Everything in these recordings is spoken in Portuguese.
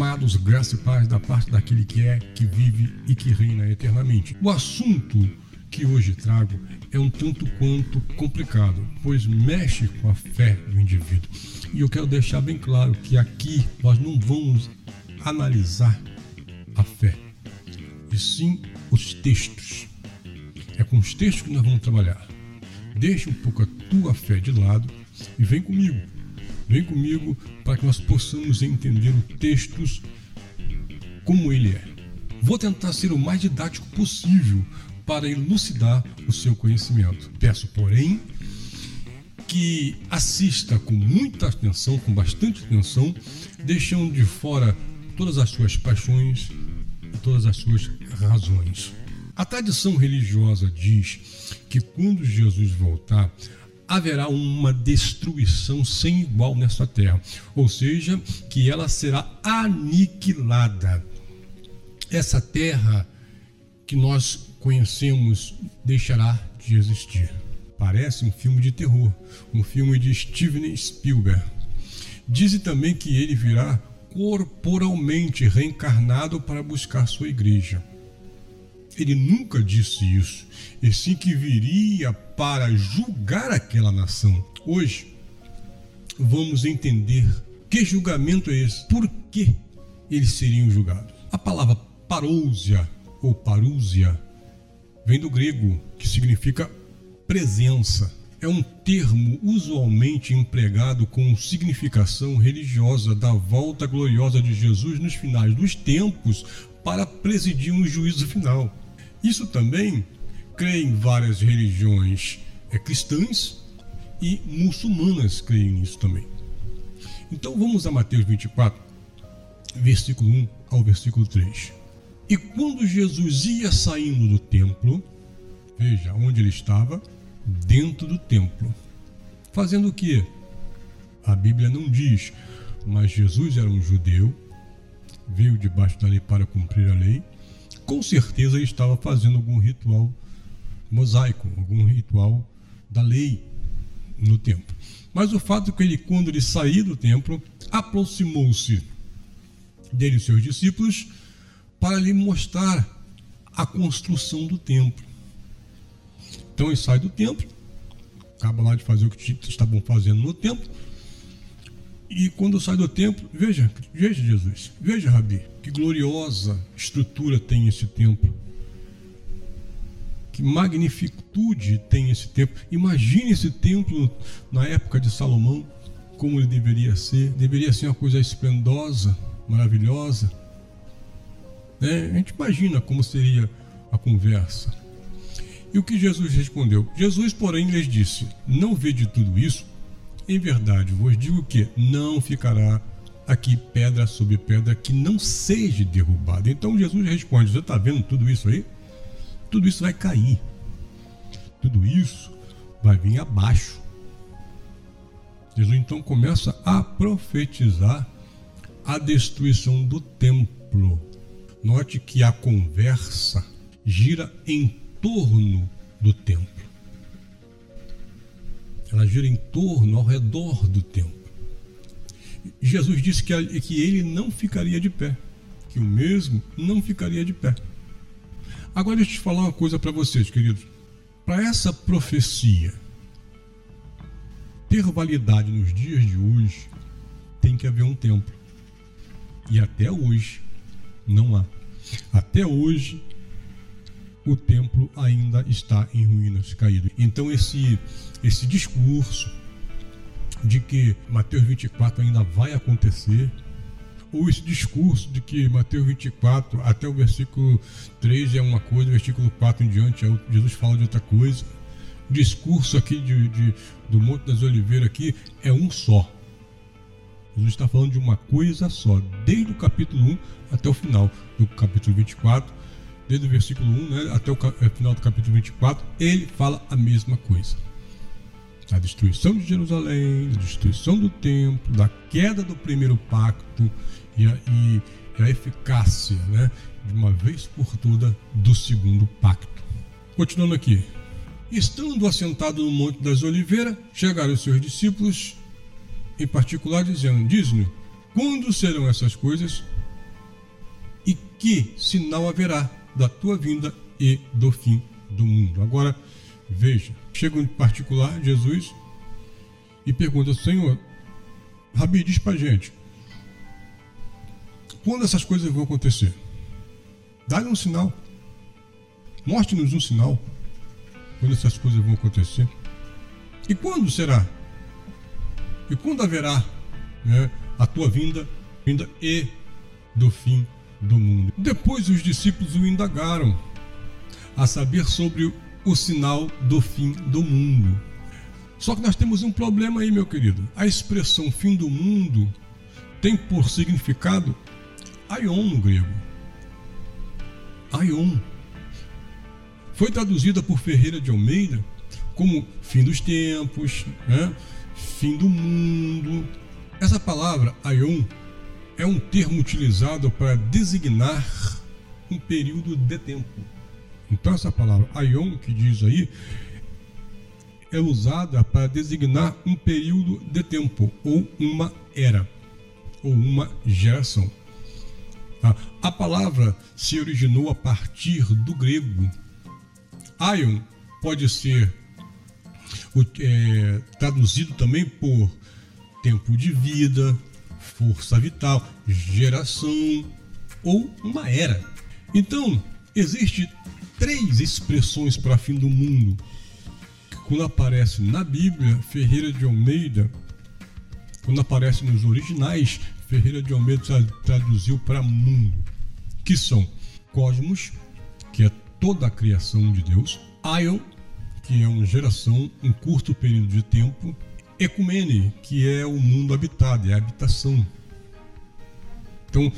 amados, graça e paz da parte daquele que é, que vive e que reina eternamente. O assunto que hoje trago é um tanto quanto complicado, pois mexe com a fé do indivíduo. E eu quero deixar bem claro que aqui nós não vamos analisar a fé, e sim os textos. É com os textos que nós vamos trabalhar. Deixa um pouco a tua fé de lado e vem comigo. Vem comigo para que nós possamos entender os textos como ele é. Vou tentar ser o mais didático possível para elucidar o seu conhecimento. Peço, porém, que assista com muita atenção, com bastante atenção, deixando de fora todas as suas paixões e todas as suas razões. A tradição religiosa diz que quando Jesus voltar, haverá uma destruição sem igual nessa terra, ou seja, que ela será aniquilada. Essa terra que nós conhecemos deixará de existir. Parece um filme de terror, um filme de Steven Spielberg. Dizem também que ele virá corporalmente reencarnado para buscar sua igreja. Ele nunca disse isso, e sim que viria para julgar aquela nação. Hoje, vamos entender que julgamento é esse, por que eles seriam julgados. A palavra parousia ou parúzia vem do grego, que significa presença. É um termo usualmente empregado com significação religiosa da volta gloriosa de Jesus nos finais dos tempos para presidir um juízo final. Isso também creem várias religiões é, cristãs e muçulmanas creem nisso também. Então vamos a Mateus 24, versículo 1 ao versículo 3. E quando Jesus ia saindo do templo, veja onde ele estava, dentro do templo. Fazendo o que? A Bíblia não diz, mas Jesus era um judeu, veio debaixo da lei para cumprir a lei. Com certeza ele estava fazendo algum ritual mosaico, algum ritual da lei no templo. Mas o fato é que ele, quando ele saiu do templo, aproximou-se dele e seus discípulos para lhe mostrar a construção do templo. Então ele sai do templo, acaba lá de fazer o que estavam fazendo no templo, e quando sai do templo, veja, veja Jesus, veja Rabi, que gloriosa estrutura tem esse templo. Que magnitude tem esse templo. Imagine esse templo na época de Salomão, como ele deveria ser. Deveria ser uma coisa esplendosa, maravilhosa né? A gente imagina como seria a conversa. E o que Jesus respondeu? Jesus, porém, lhes disse: Não vede tudo isso? Em verdade, vos digo que não ficará aqui pedra sobre pedra que não seja derrubada. Então Jesus responde: Você está vendo tudo isso aí? Tudo isso vai cair. Tudo isso vai vir abaixo. Jesus então começa a profetizar a destruição do templo. Note que a conversa gira em torno do templo. Ela gira em torno, ao redor do templo. Jesus disse que, que ele não ficaria de pé, que o mesmo não ficaria de pé. Agora deixa eu te falar uma coisa para vocês, queridos. Para essa profecia ter validade nos dias de hoje, tem que haver um templo. E até hoje não há. Até hoje, o templo ainda está em ruínas, caído. Então, esse, esse discurso de que Mateus 24 ainda vai acontecer, ou esse discurso de que Mateus 24 até o versículo 3 é uma coisa, versículo 4 em diante, é Jesus fala de outra coisa. O discurso aqui de, de do Monte das Oliveiras aqui é um só. Jesus está falando de uma coisa só, desde o capítulo 1 até o final do capítulo 24, desde o versículo 1 né, até o é, final do capítulo 24, ele fala a mesma coisa. A destruição de Jerusalém, a destruição do templo, da queda do primeiro pacto e a, e a eficácia, né, de uma vez por toda, do segundo pacto. Continuando aqui. Estando assentado no Monte das Oliveiras, chegaram os seus discípulos em particular dizendo: Diz-nos, quando serão essas coisas que sinal haverá da tua vinda e do fim do mundo. Agora, veja, chega em particular Jesus e pergunta: Senhor, Rabi, diz pra gente, quando essas coisas vão acontecer? Dá-lhe um sinal. Mostre-nos um sinal quando essas coisas vão acontecer. E quando será? E quando haverá né, a tua vinda, vinda e do fim do mundo? Depois os discípulos o indagaram a saber sobre o sinal do fim do mundo. Só que nós temos um problema aí, meu querido. A expressão fim do mundo tem por significado aion no grego. Aion. Foi traduzida por Ferreira de Almeida como fim dos tempos, né? fim do mundo. Essa palavra aion é um termo utilizado para designar um período de tempo. Então essa palavra aion que diz aí é usada para designar um período de tempo ou uma era ou uma geração. Tá? A palavra se originou a partir do grego. Aion pode ser é, traduzido também por tempo de vida, força vital, geração ou uma era. Então, existe três expressões para fim do mundo. Quando aparece na Bíblia, Ferreira de Almeida, quando aparece nos originais, Ferreira de Almeida traduziu para mundo, que são cosmos, que é toda a criação de Deus, Aion, que é uma geração, um curto período de tempo, Ecumene, que é o mundo habitado, é a habitação. Então,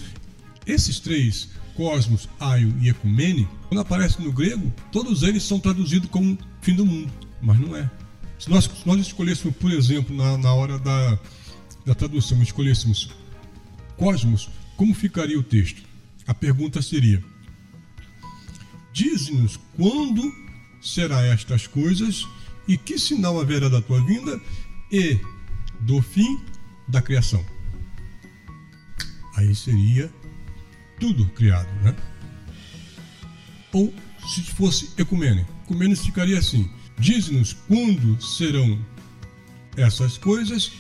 esses três cosmos, aio e ecumene, quando aparece no grego, todos eles são traduzidos como fim do mundo, mas não é. Se nós, se nós escolhêssemos, por exemplo, na, na hora da, da tradução, escolhêssemos cosmos, como ficaria o texto? A pergunta seria: Diz-nos quando será estas coisas e que sinal haverá da tua vinda e do fim da criação. Aí seria tudo criado, né? Ou se fosse ecumene, ecumene ficaria assim: diz-nos quando serão essas coisas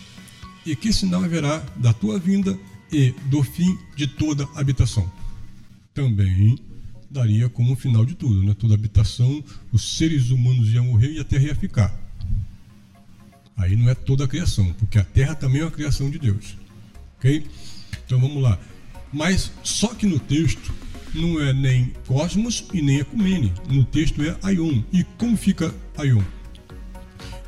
e que sinal haverá da tua vinda e do fim de toda habitação. Também daria como final de tudo, né? Toda habitação, os seres humanos iam morrer e a terra ia ficar. Aí não é toda a criação, porque a terra também é uma criação de Deus. Ok? Então vamos lá. Mas só que no texto não é nem cosmos e nem ecumene. No texto é aion. E como fica aion?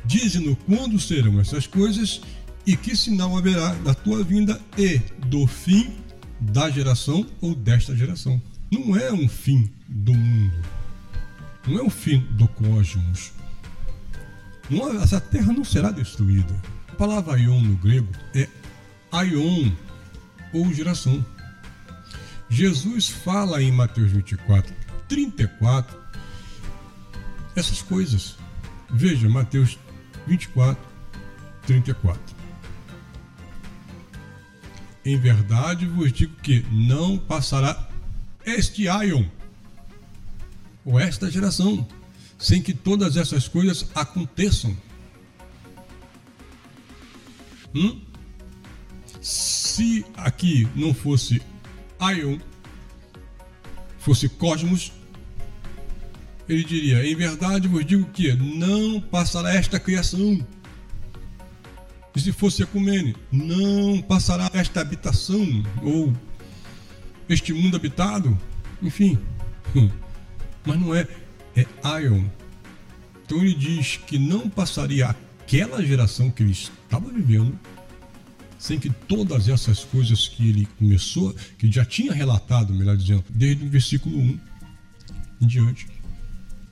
Diz-no quando serão essas coisas e que sinal haverá da tua vinda e do fim da geração ou desta geração. Não é um fim do mundo. Não é um fim do cosmos. Essa terra não será destruída. A palavra aion no grego é aion ou geração. Jesus fala em Mateus 24, 34, essas coisas. Veja, Mateus 24, 34. Em verdade vos digo que não passará este aion, ou esta geração, sem que todas essas coisas aconteçam. Hum? Se aqui não fosse Aion fosse cosmos, ele diria: Em verdade vos digo que não passará esta criação. E se fosse Ecumene, não passará esta habitação, ou este mundo habitado, enfim. Mas não é, é Aion. Então ele diz que não passaria aquela geração que ele estava vivendo sem que todas essas coisas que ele começou, que já tinha relatado, melhor dizendo, desde o versículo 1 em diante.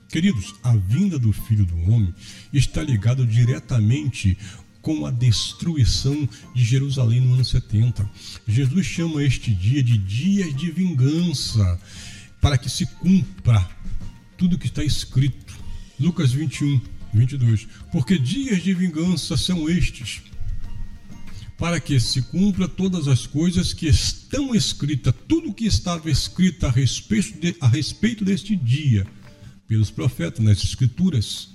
Queridos, a vinda do Filho do Homem está ligada diretamente com a destruição de Jerusalém no ano 70. Jesus chama este dia de dias de vingança, para que se cumpra tudo que está escrito. Lucas 21, 22. Porque dias de vingança são estes para que se cumpra todas as coisas que estão escritas, tudo que estava escrito a respeito, de, a respeito deste dia, pelos profetas nas Escrituras.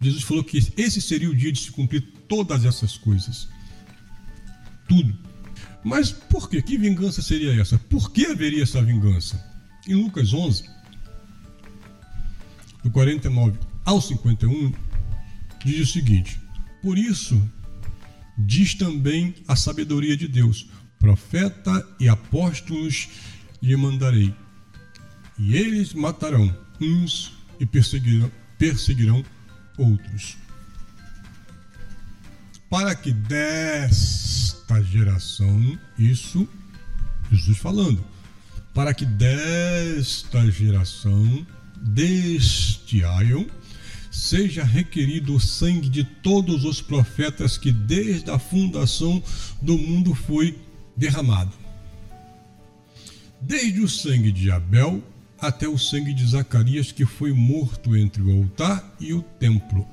Jesus falou que esse seria o dia de se cumprir todas essas coisas. Tudo. Mas por quê? Que vingança seria essa? Por que haveria essa vingança? Em Lucas 11, do 49 ao 51, diz o seguinte: Por isso diz também a sabedoria de Deus: profeta e apóstolos lhe mandarei, e eles matarão uns e perseguirão, perseguirão outros. Para que desta geração, isso Jesus falando, para que desta geração destiaiam seja requerido o sangue de todos os profetas que desde a fundação do mundo foi derramado. Desde o sangue de Abel até o sangue de Zacarias, que foi morto entre o altar e o templo.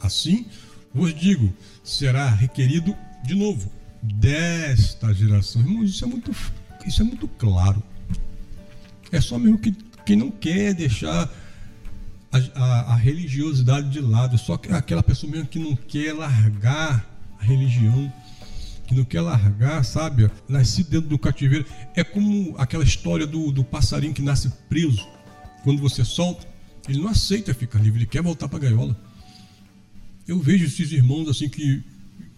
Assim, vos digo, será requerido de novo desta geração. Irmãos, isso é muito, isso é muito claro. É só mesmo que quem não quer deixar a, a, a, religiosidade de lado, só que aquela pessoa mesmo que não quer largar a religião, que não quer largar, sabe? Nascido dentro do cativeiro. É como aquela história do, do passarinho que nasce preso. Quando você solta, ele não aceita ficar livre, ele quer voltar para a gaiola. Eu vejo esses irmãos assim que,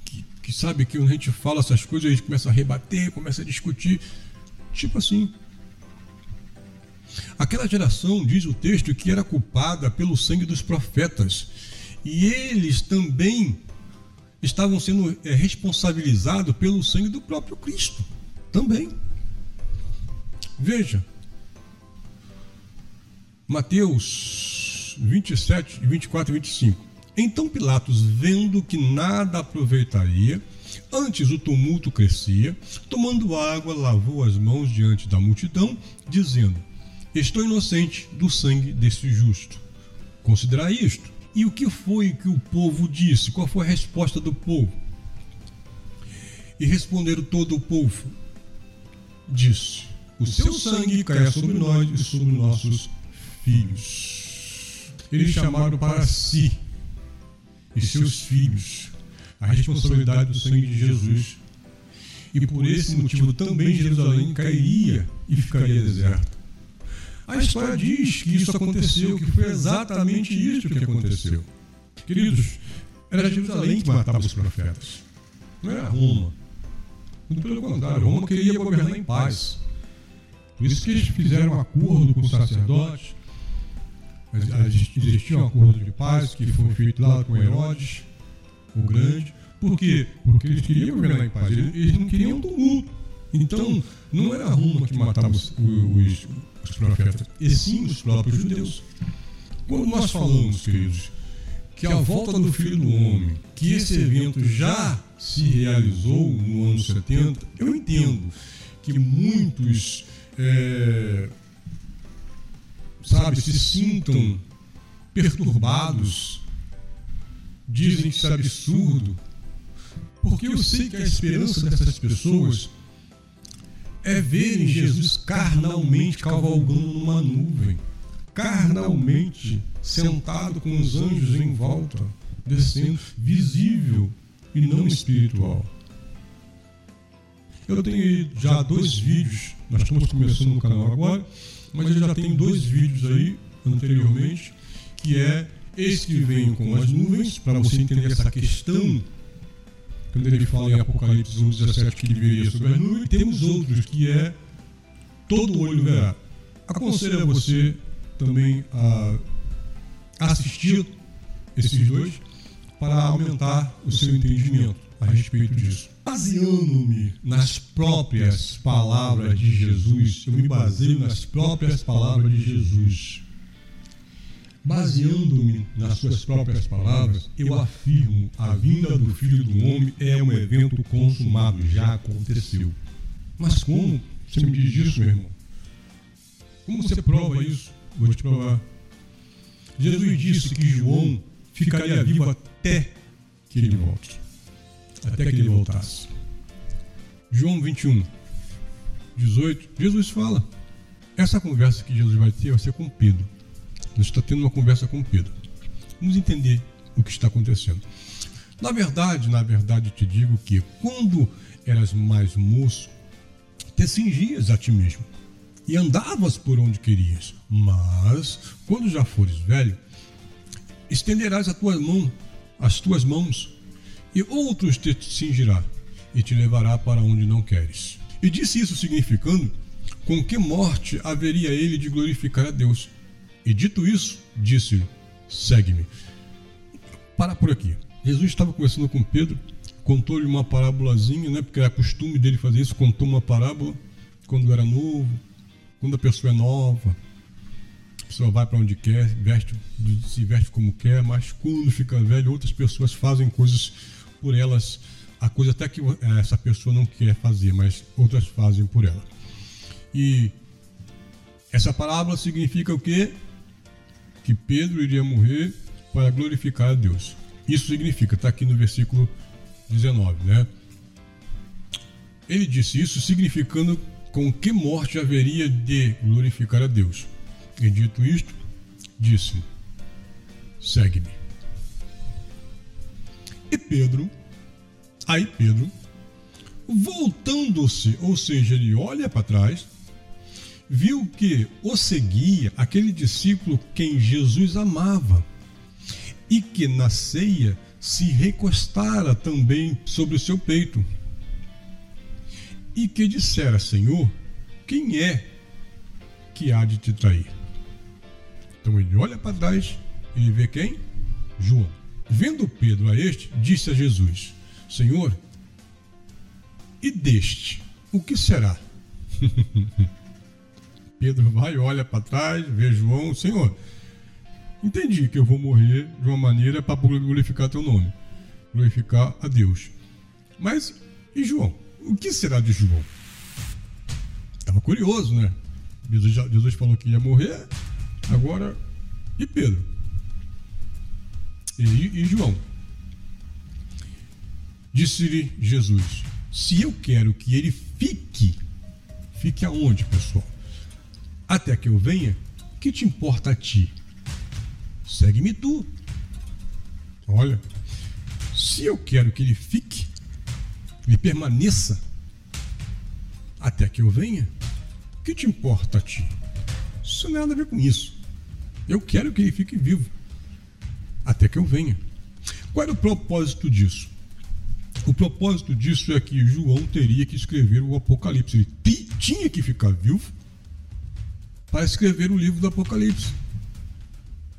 que, que sabe que quando a gente fala essas coisas, a gente começa a rebater, começa a discutir. Tipo assim, Aquela geração, diz o texto, que era culpada pelo sangue dos profetas. E eles também estavam sendo é, responsabilizados pelo sangue do próprio Cristo. Também. Veja. Mateus 27, 24 e 25. Então Pilatos, vendo que nada aproveitaria, antes o tumulto crescia, tomando água, lavou as mãos diante da multidão, dizendo: Estou inocente do sangue desse justo. Considerar isto. E o que foi que o povo disse? Qual foi a resposta do povo? E responderam todo o povo: Disse: O seu sangue caia sobre nós e sobre nossos filhos. Eles chamaram para si e seus filhos a responsabilidade do sangue de Jesus. E por esse motivo também Jerusalém cairia e ficaria deserta. A história diz que isso aconteceu, que foi exatamente isso que aconteceu. Queridos, era Jerusalém que matava os profetas, não era Roma. Muito pelo contrário, Roma queria governar em paz. Por isso que eles fizeram um acordo com os sacerdotes. Existia um acordo de paz que foi feito lá com Herodes, o Grande. Por quê? Porque eles queriam governar em paz. Eles não queriam tumulto. Então, não era Roma que matava os, os, os profetas, e sim os próprios judeus. Quando nós falamos, queridos, que a volta do Filho do Homem, que esse evento já se realizou no ano 70, eu entendo que muitos, é, sabe, se sintam perturbados, dizem que isso é absurdo, porque eu sei que a esperança dessas pessoas é verem Jesus carnalmente cavalgando numa nuvem, carnalmente sentado com os anjos em volta, descendo, visível e não espiritual. Eu tenho já dois vídeos, nós estamos começando no canal agora, mas eu já tenho dois vídeos aí anteriormente, que é esse que vem com as nuvens, para você entender essa questão quando ele fala em Apocalipse 1, 17 que ele viria sobre a nuvem, temos outros que é todo olho verá. Aconselho a você também a assistir esses dois para aumentar o seu entendimento a respeito disso. Baseando-me nas próprias palavras de Jesus, eu me baseio nas próprias palavras de Jesus Baseando-me nas suas próprias palavras, eu afirmo: a vinda do Filho do Homem é um evento consumado, já aconteceu. Mas como você me diz isso, meu irmão? Como você prova isso? Vou te provar. Jesus disse que João ficaria vivo até que ele volte. até que ele voltasse. João 21, 18, Jesus fala. Essa conversa que Jesus vai ter vai ser com Pedro. Jesus está tendo uma conversa com Pedro. Vamos entender o que está acontecendo. Na verdade, na verdade, te digo que quando eras mais moço, te cingias a ti mesmo e andavas por onde querias. Mas, quando já fores velho, estenderás a tua mão, as tuas mãos, e outros te cingirá e te levará para onde não queres. E disse isso significando com que morte haveria ele de glorificar a Deus. E dito isso, disse-lhe: Segue-me. Para por aqui. Jesus estava conversando com Pedro, contou-lhe uma parábolazinha, né? Porque era costume dele fazer isso, contou uma parábola quando era novo, quando a pessoa é nova, a pessoa vai para onde quer, veste, se veste como quer, mas quando fica velho, outras pessoas fazem coisas por elas, a coisa até que eh, essa pessoa não quer fazer, mas outras fazem por ela. E essa parábola significa o quê? Que Pedro iria morrer para glorificar a Deus. Isso significa, está aqui no versículo 19, né? Ele disse isso significando com que morte haveria de glorificar a Deus. E dito isto, disse: Segue-me. E Pedro, aí Pedro, voltando-se, ou seja, ele olha para trás, viu que o seguia aquele discípulo quem Jesus amava e que na ceia se recostara também sobre o seu peito e que dissera: Senhor, quem é que há de te trair? Então ele olha para trás e vê quem? João. Vendo Pedro a este, disse a Jesus: Senhor, e deste, o que será? Pedro vai, olha para trás, vê João, Senhor, entendi que eu vou morrer de uma maneira para glorificar teu nome, glorificar a Deus. Mas e João? o que será de João? Estava curioso, né? Jesus, Jesus falou que ia morrer, agora. E Pedro? E, e João? Disse-lhe Jesus: Se eu quero que ele fique, fique aonde, pessoal? Até que eu venha, que te importa a ti? Segue-me tu. Olha, se eu quero que ele fique, e permaneça até que eu venha, que te importa a ti? Isso não tem nada a ver com isso. Eu quero que ele fique vivo até que eu venha. Qual era o propósito disso? O propósito disso é que João teria que escrever o Apocalipse. Ele tinha que ficar vivo para escrever o livro do Apocalipse.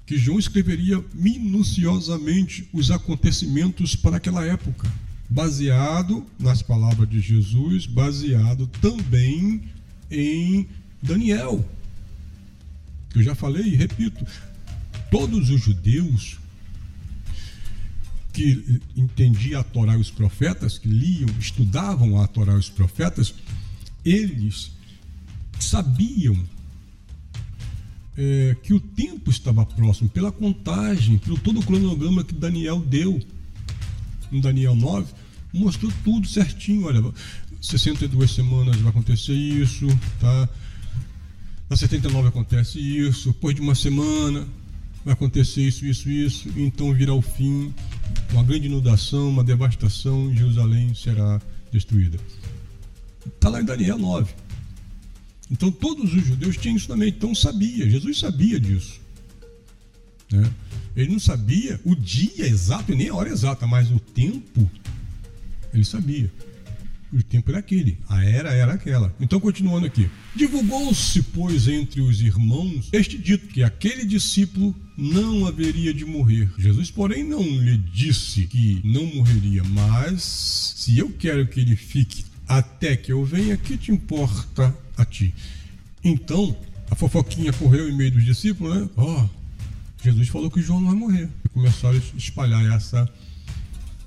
Que João escreveria minuciosamente os acontecimentos para aquela época baseado nas palavras de Jesus, baseado também em Daniel. Que eu já falei e repito, todos os judeus que entendiam a Torá e os profetas, que liam, estudavam a Torá e os profetas, eles sabiam é, que o tempo estava próximo, pela contagem, pelo todo o cronograma que Daniel deu no Daniel 9, mostrou tudo certinho. Olha, 62 semanas vai acontecer isso, tá? Na 79 acontece isso, depois de uma semana vai acontecer isso, isso, isso, então virá o fim, uma grande inundação, uma devastação, Jerusalém será destruída. Está lá em Daniel 9. Então todos os judeus tinham isso também, então sabia, Jesus sabia disso. Né? Ele não sabia o dia exato e nem a hora exata, mas o tempo ele sabia. O tempo era aquele, a era era aquela. Então, continuando aqui. Divulgou-se, pois, entre os irmãos este dito que aquele discípulo não haveria de morrer. Jesus, porém, não lhe disse que não morreria, mas se eu quero que ele fique até que eu venha, que te importa a ti? Então, a fofoquinha correu em meio dos discípulos, né? Ó, oh, Jesus falou que João não vai morrer. E começaram a espalhar essa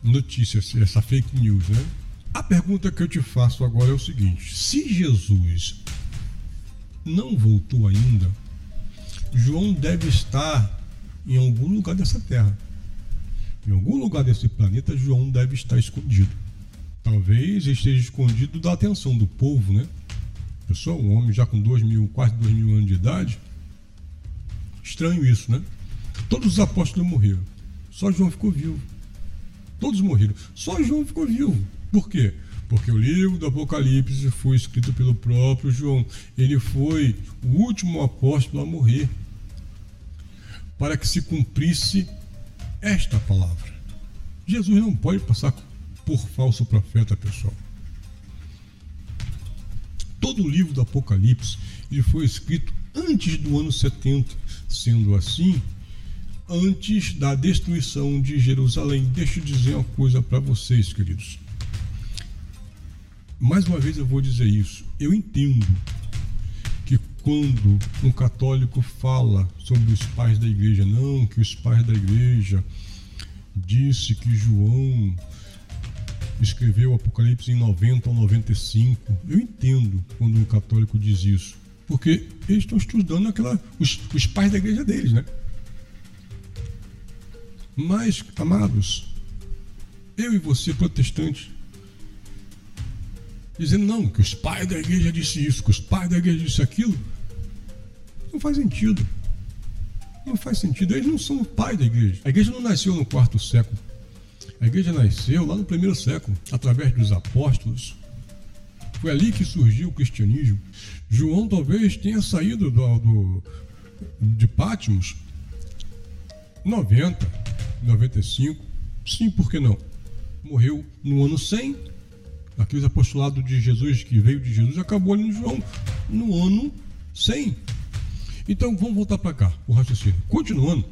notícia, essa fake news, né? A pergunta que eu te faço agora é o seguinte: se Jesus não voltou ainda, João deve estar em algum lugar dessa terra. Em algum lugar desse planeta, João deve estar escondido. Talvez esteja escondido da atenção do povo, né? Pessoal, um homem já com dois mil, quase dois mil anos de idade. Estranho isso, né? Todos os apóstolos morreram. Só João ficou vivo. Todos morreram. Só João ficou vivo. Por quê? Porque o livro do Apocalipse foi escrito pelo próprio João. Ele foi o último apóstolo a morrer. Para que se cumprisse esta palavra. Jesus não pode passar por falso profeta, pessoal. Todo o livro do Apocalipse ele foi escrito antes do ano 70. Sendo assim, antes da destruição de Jerusalém. Deixa eu dizer uma coisa para vocês, queridos. Mais uma vez eu vou dizer isso. Eu entendo que quando um católico fala sobre os pais da igreja, não, que os pais da igreja disse que João escreveu o Apocalipse em 90 ou 95. Eu entendo quando um católico diz isso, porque eles estão estudando aquela, os, os pais da igreja deles, né? Mas, amados, eu e você, protestantes, dizendo não, que os pais da igreja disse isso, que os pais da igreja disse aquilo, não faz sentido. Não faz sentido. Eles não são pais da igreja. A igreja não nasceu no quarto século. A igreja nasceu lá no primeiro século, através dos apóstolos. Foi ali que surgiu o cristianismo. João talvez tenha saído do, do de Pátimos 90, 95. Sim, por que não? Morreu no ano 100. Aqueles apostolados de Jesus que veio de Jesus acabou ali no João no ano 100. Então vamos voltar para cá, o raciocínio. Continuando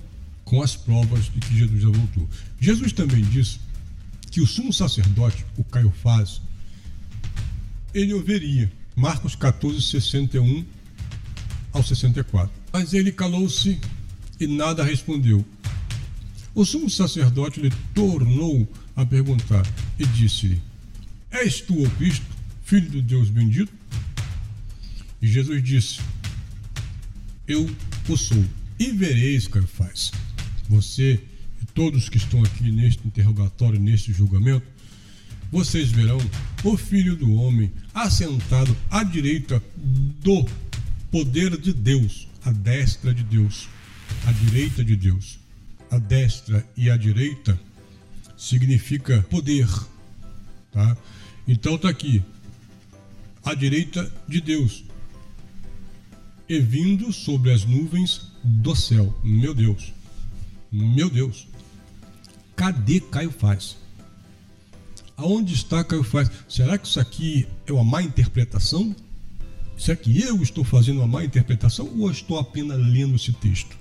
com as provas de que Jesus já voltou. Jesus também disse que o sumo sacerdote, o Caio Faz, ele ouviria. Marcos 14, 61 ao 64. Mas ele calou-se e nada respondeu. O sumo sacerdote lhe tornou a perguntar e disse-lhe: És tu o Cristo, filho do Deus bendito? E Jesus disse: Eu o sou. E vereis, Caifás, você e todos que estão aqui neste interrogatório, neste julgamento, vocês verão o Filho do Homem assentado à direita do poder de Deus, à destra de Deus, à direita de Deus a destra e a direita significa poder, tá? Então está aqui a direita de Deus e vindo sobre as nuvens do céu. Meu Deus, meu Deus, cadê Caio Faz? Aonde está Caio Faz? Será que isso aqui é uma má interpretação? Será que eu estou fazendo uma má interpretação ou estou apenas lendo esse texto?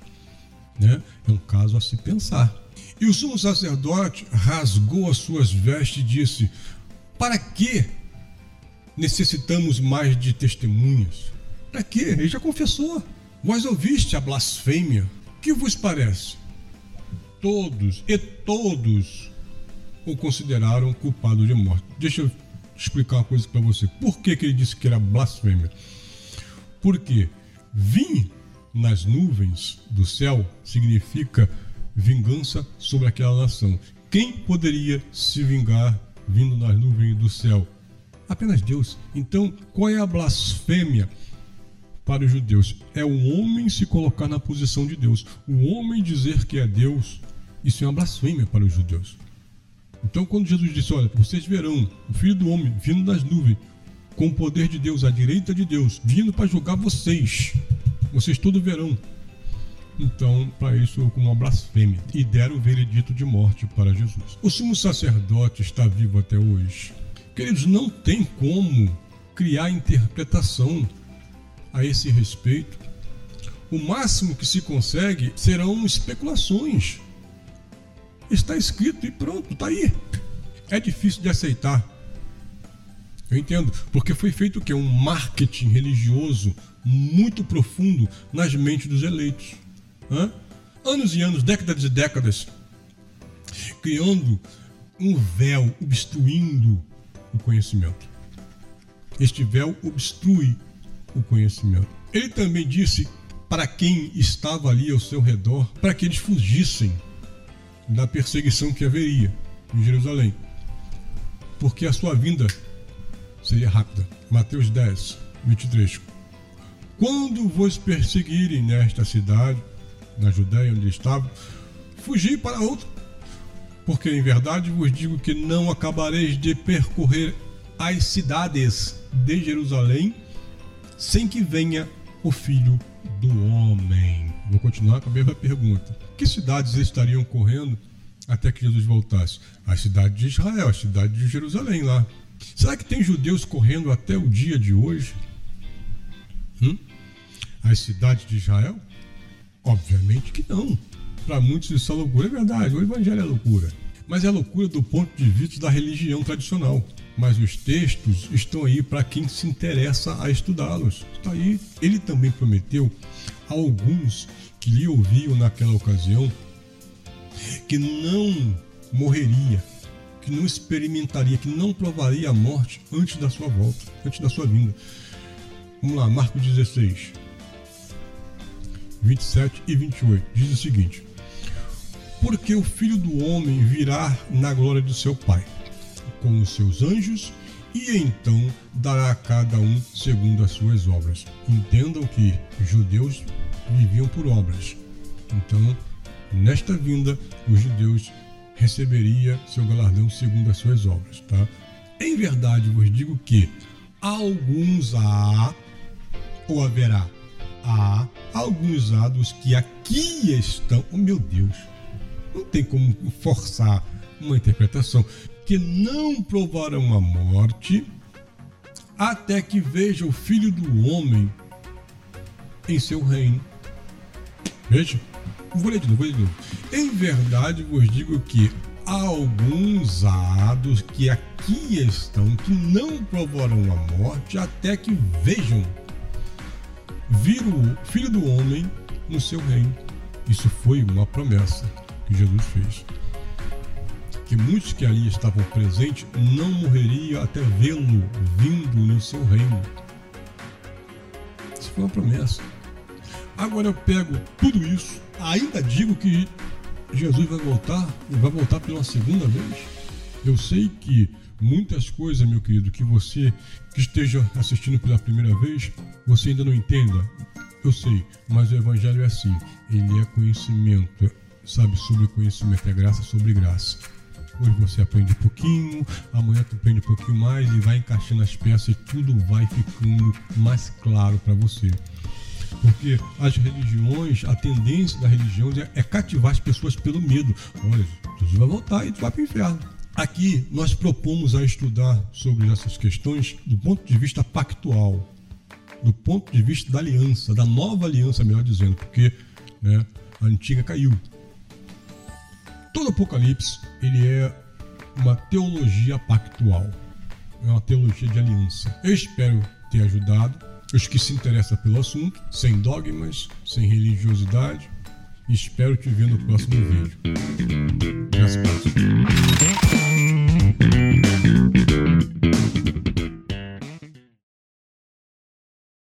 Né? É um caso a se pensar. E o sumo sacerdote rasgou as suas vestes e disse: Para que necessitamos mais de testemunhas? Para quê? Ele já confessou. Vós ouviste a blasfêmia. Que vos parece? Todos e todos o consideraram culpado de morte. Deixa eu explicar uma coisa para você. Por que, que ele disse que era blasfêmia? Porque vim nas nuvens do céu significa vingança sobre aquela nação. Quem poderia se vingar vindo nas nuvens do céu? Apenas Deus. Então, qual é a blasfêmia para os judeus? É o homem se colocar na posição de Deus. O homem dizer que é Deus, isso é uma blasfêmia para os judeus. Então, quando Jesus disse: Olha, vocês verão o filho do homem vindo nas nuvens, com o poder de Deus, à direita de Deus, vindo para julgar vocês vocês tudo verão. Então, para isso, como uma blasfêmia. E deram o veredito de morte para Jesus. O sumo sacerdote está vivo até hoje. Queridos, não tem como criar interpretação a esse respeito. O máximo que se consegue serão especulações. Está escrito e pronto, está aí. É difícil de aceitar. Eu entendo, porque foi feito o quê? Um marketing religioso muito profundo nas mentes dos eleitos. Hã? Anos e anos, décadas e décadas, criando um véu obstruindo o conhecimento. Este véu obstrui o conhecimento. Ele também disse para quem estava ali ao seu redor, para que eles fugissem da perseguição que haveria em Jerusalém, porque a sua vinda seria rápida. Mateus 10, 23. Quando vos perseguirem nesta cidade, na Judéia onde estavam, fugi para outra, porque em verdade vos digo que não acabareis de percorrer as cidades de Jerusalém sem que venha o Filho do Homem. Vou continuar com a mesma pergunta. Que cidades estariam correndo até que Jesus voltasse? A cidade de Israel, a cidade de Jerusalém lá. Será que tem judeus correndo até o dia de hoje? Hum? As cidades de Israel? Obviamente que não. Para muitos isso é loucura, é verdade. O evangelho é loucura. Mas é loucura do ponto de vista da religião tradicional mas os textos estão aí para quem se interessa a estudá-los. Está aí. Ele também prometeu alguns que lhe ouviam naquela ocasião que não morreria, que não experimentaria, que não provaria a morte antes da sua volta, antes da sua vinda. Vamos lá, Marcos 16, 27 e 28. Diz o seguinte: Porque o filho do homem virá na glória do seu Pai com os seus anjos e então dará a cada um segundo as suas obras. Entendam que judeus viviam por obras. Então, nesta vinda, os judeus receberia seu galardão segundo as suas obras, tá? Em verdade vos digo que alguns há ou haverá há alguns há dos que aqui estão, oh meu Deus, não tem como forçar uma interpretação que não provarão a morte até que veja o Filho do Homem em seu reino. Veja, vou ler de novo, vou ler de novo. Em verdade vos digo que há alguns hados que aqui estão que não provarão a morte até que vejam vir o Filho do Homem no seu reino. Isso foi uma promessa que Jesus fez que muitos que ali estavam presentes não morreriam até vê-lo vindo no seu reino. Isso foi uma promessa. Agora eu pego tudo isso, ainda digo que Jesus vai voltar, e vai voltar pela segunda vez. Eu sei que muitas coisas, meu querido, que você que esteja assistindo pela primeira vez, você ainda não entenda. Eu sei, mas o evangelho é assim, ele é conhecimento, sabe, sobre conhecimento, é graça sobre graça. Hoje você aprende um pouquinho, amanhã tu aprende um pouquinho mais e vai encaixando as peças e tudo vai ficando mais claro para você. Porque as religiões, a tendência da religião é, é cativar as pessoas pelo medo. Olha, Jesus vai voltar e tu vai para o inferno. Aqui nós propomos a estudar sobre essas questões do ponto de vista pactual, do ponto de vista da aliança, da nova aliança, melhor dizendo, porque né, a antiga caiu. Todo Apocalipse ele é uma teologia pactual, é uma teologia de aliança. Eu espero ter ajudado os que se interessam pelo assunto, sem dogmas, sem religiosidade. Espero te ver no próximo vídeo. Até a próxima.